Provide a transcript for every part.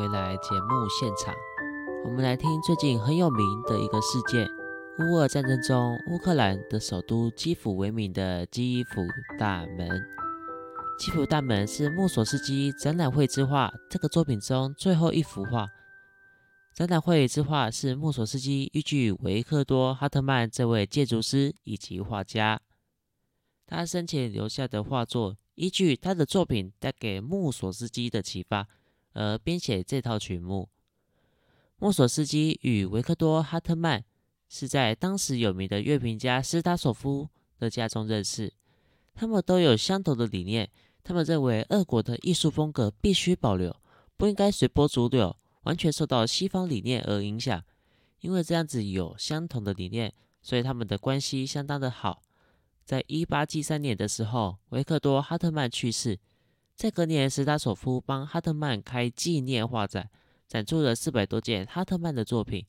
回来节目现场，我们来听最近很有名的一个事件——乌俄战争中乌克兰的首都基辅为名的基辅大门。基辅大门是穆索斯基展览会之画这个作品中最后一幅画。展览会之画是穆索斯基依据维克多·哈特曼这位建筑师以及画家他生前留下的画作，依据他的作品带给穆索斯基的启发。而编写这套曲目。莫索斯基与维克多·哈特曼是在当时有名的乐评家斯塔索夫的家中认识。他们都有相同的理念，他们认为俄国的艺术风格必须保留，不应该随波逐流，完全受到西方理念而影响。因为这样子有相同的理念，所以他们的关系相当的好。在一八七三年的时候，维克多·哈特曼去世。在隔年，斯达索夫帮哈特曼开纪念画展，展出了四百多件哈特曼的作品。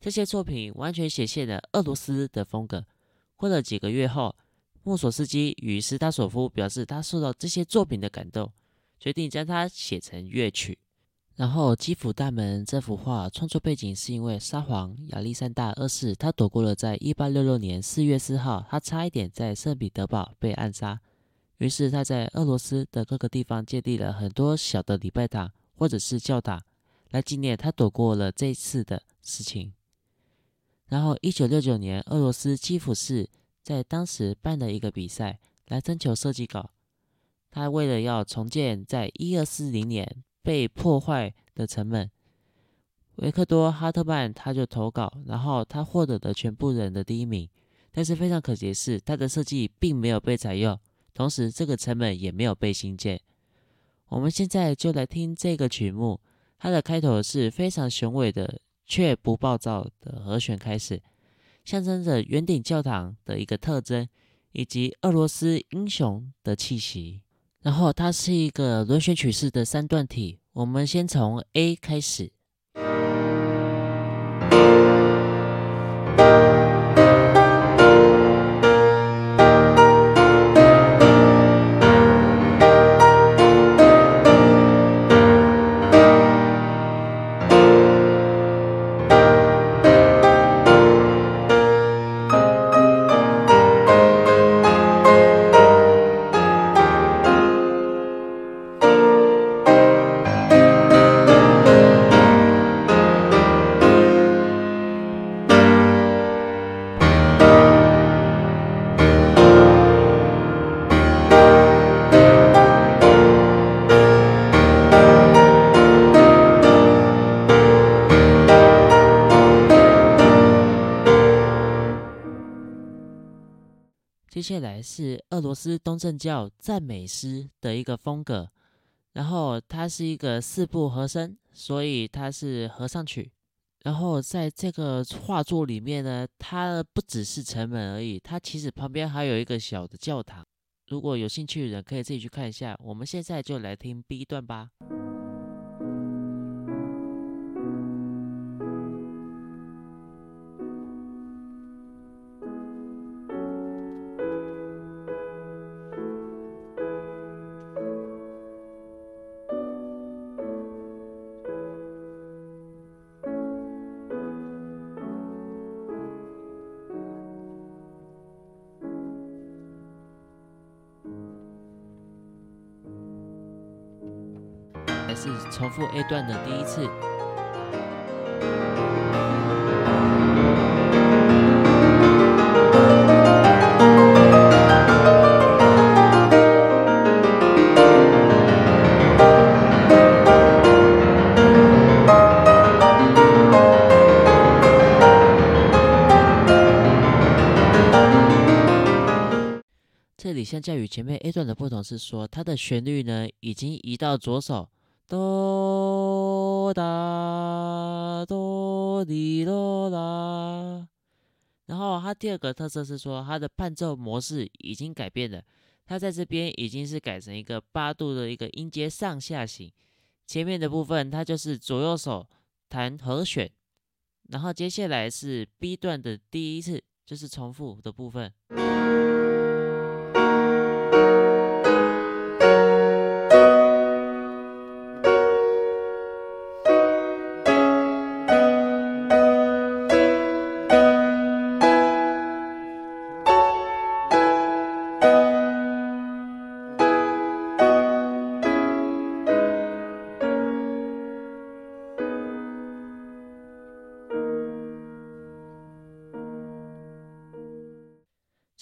这些作品完全显现了俄罗斯的风格。过了几个月后，莫索斯基与斯达索夫表示他受到这些作品的感动，决定将它写成乐曲。然后，基辅大门这幅画创作背景是因为沙皇亚历山大二世他躲过了在一八六六年四月四号，他差一点在圣彼得堡被暗杀。于是他在俄罗斯的各个地方建立了很多小的礼拜堂或者是教堂，来纪念他躲过了这次的事情。然后，一九六九年，俄罗斯基辅市在当时办了一个比赛，来征求设计稿。他为了要重建在一二四零年被破坏的城门，维克多·哈特曼他就投稿，然后他获得了全部人的第一名。但是非常可惜的是，他的设计并没有被采用。同时，这个成本也没有被新建。我们现在就来听这个曲目，它的开头是非常雄伟的却不暴躁的和弦开始，象征着圆顶教堂的一个特征，以及俄罗斯英雄的气息。然后，它是一个螺旋曲式的三段体。我们先从 A 开始。接下来是俄罗斯东正教赞美诗的一个风格，然后它是一个四部和声，所以它是合唱曲。然后在这个画作里面呢，它不只是城门而已，它其实旁边还有一个小的教堂。如果有兴趣的人可以自己去看一下。我们现在就来听 B 段吧。是重复 A 段的第一次。这里相较于前面 A 段的不同是说，它的旋律呢已经移到左手。哆哒哆哩哆啦，然后它第二个特色是说，它的伴奏模式已经改变了，它在这边已经是改成一个八度的一个音阶上下行，前面的部分它就是左右手弹和弦，然后接下来是 B 段的第一次，就是重复的部分。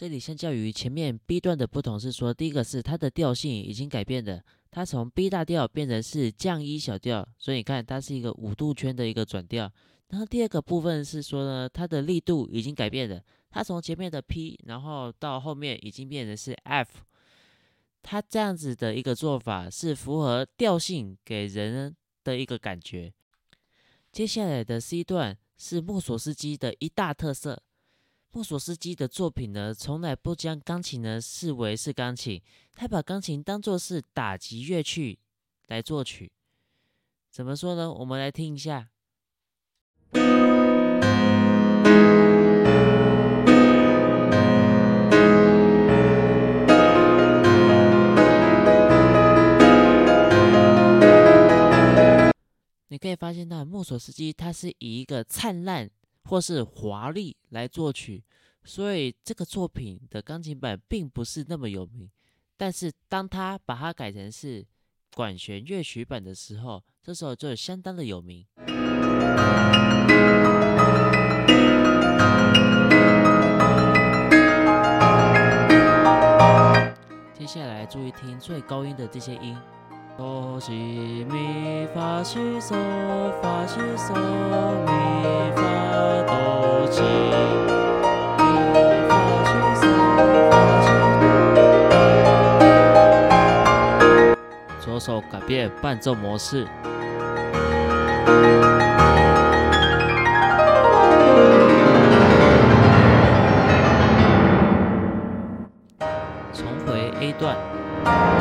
这里相较于前面 B 段的不同是说，第一个是它的调性已经改变了，它从 B 大调变成是降一小调，所以你看它是一个五度圈的一个转调。然后第二个部分是说呢，它的力度已经改变了，它从前面的 P，然后到后面已经变成是 F。它这样子的一个做法是符合调性给人的一个感觉。接下来的 C 段是莫索斯基的一大特色。莫索斯基的作品呢，从来不将钢琴呢视为是钢琴，他把钢琴当作是打击乐器来作曲。怎么说呢？我们来听一下。你可以发现到莫索斯基，他是以一个灿烂。或是华丽来作曲，所以这个作品的钢琴版并不是那么有名。但是当他把它改成是管弦乐曲版的时候，这时候就相当的有名。接下来注意听最高音的这些音。哆西咪发西嗦发西嗦咪发哆西咪发西嗦发西。左手改变伴奏模式，重回 A 段。Música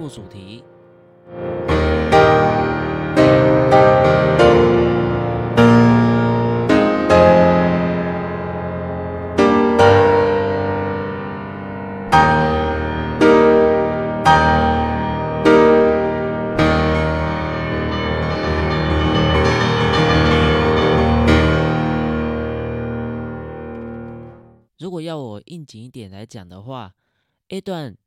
副主题如果要我应景一点来讲的话，A 段。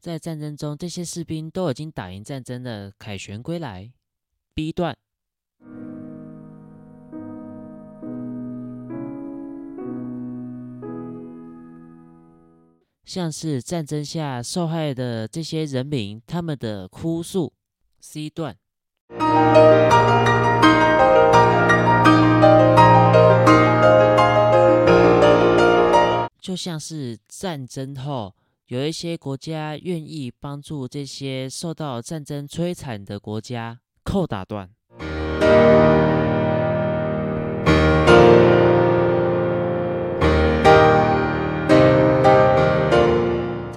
在战争中，这些士兵都已经打赢战争的，凯旋归来。B 段像是战争下受害的这些人民他们的哭诉。C 段。就像是战争后，有一些国家愿意帮助这些受到战争摧残的国家。扣打断。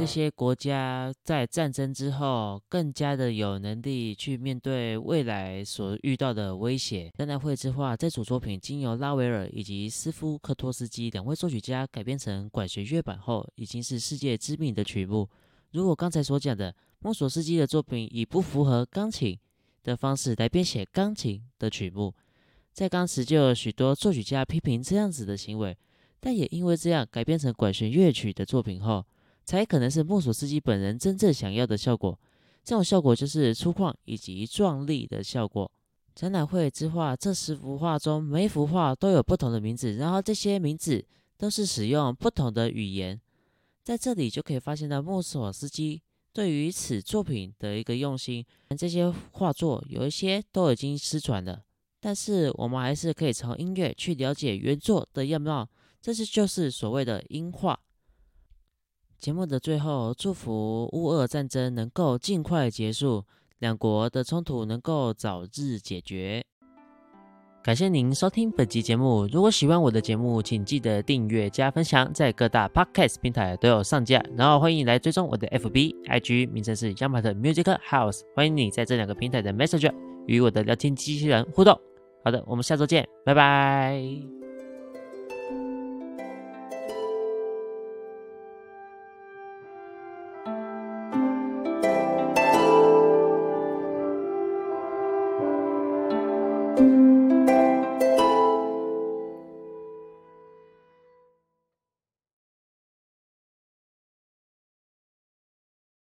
这些国家在战争之后更加的有能力去面对未来所遇到的威胁。当然，绘之画这组作品经由拉维尔以及斯夫克托斯基两位作曲家改编成管弦乐版后，已经是世界知名的曲目。如果刚才所讲的莫索斯基的作品以不符合钢琴的方式来编写钢琴的曲目，在当时就有许多作曲家批评这样子的行为，但也因为这样改编成管弦乐曲的作品后。才可能是莫索斯基本人真正想要的效果。这种效果就是粗犷以及壮丽的效果。展览会之画，这十幅画中每一幅画都有不同的名字，然后这些名字都是使用不同的语言。在这里就可以发现到莫索斯基对于此作品的一个用心。这些画作有一些都已经失传了，但是我们还是可以从音乐去了解原作的样貌。这是就是所谓的音画。节目的最后，祝福乌俄战争能够尽快结束，两国的冲突能够早日解决。感谢您收听本集节目。如果喜欢我的节目，请记得订阅加分享，在各大 podcast 平台都有上架。然后欢迎来追踪我的 FB、IG，名称是 Yamat Music House。欢迎你在这两个平台的 Messenger 与我的聊天机器人互动。好的，我们下周见，拜拜。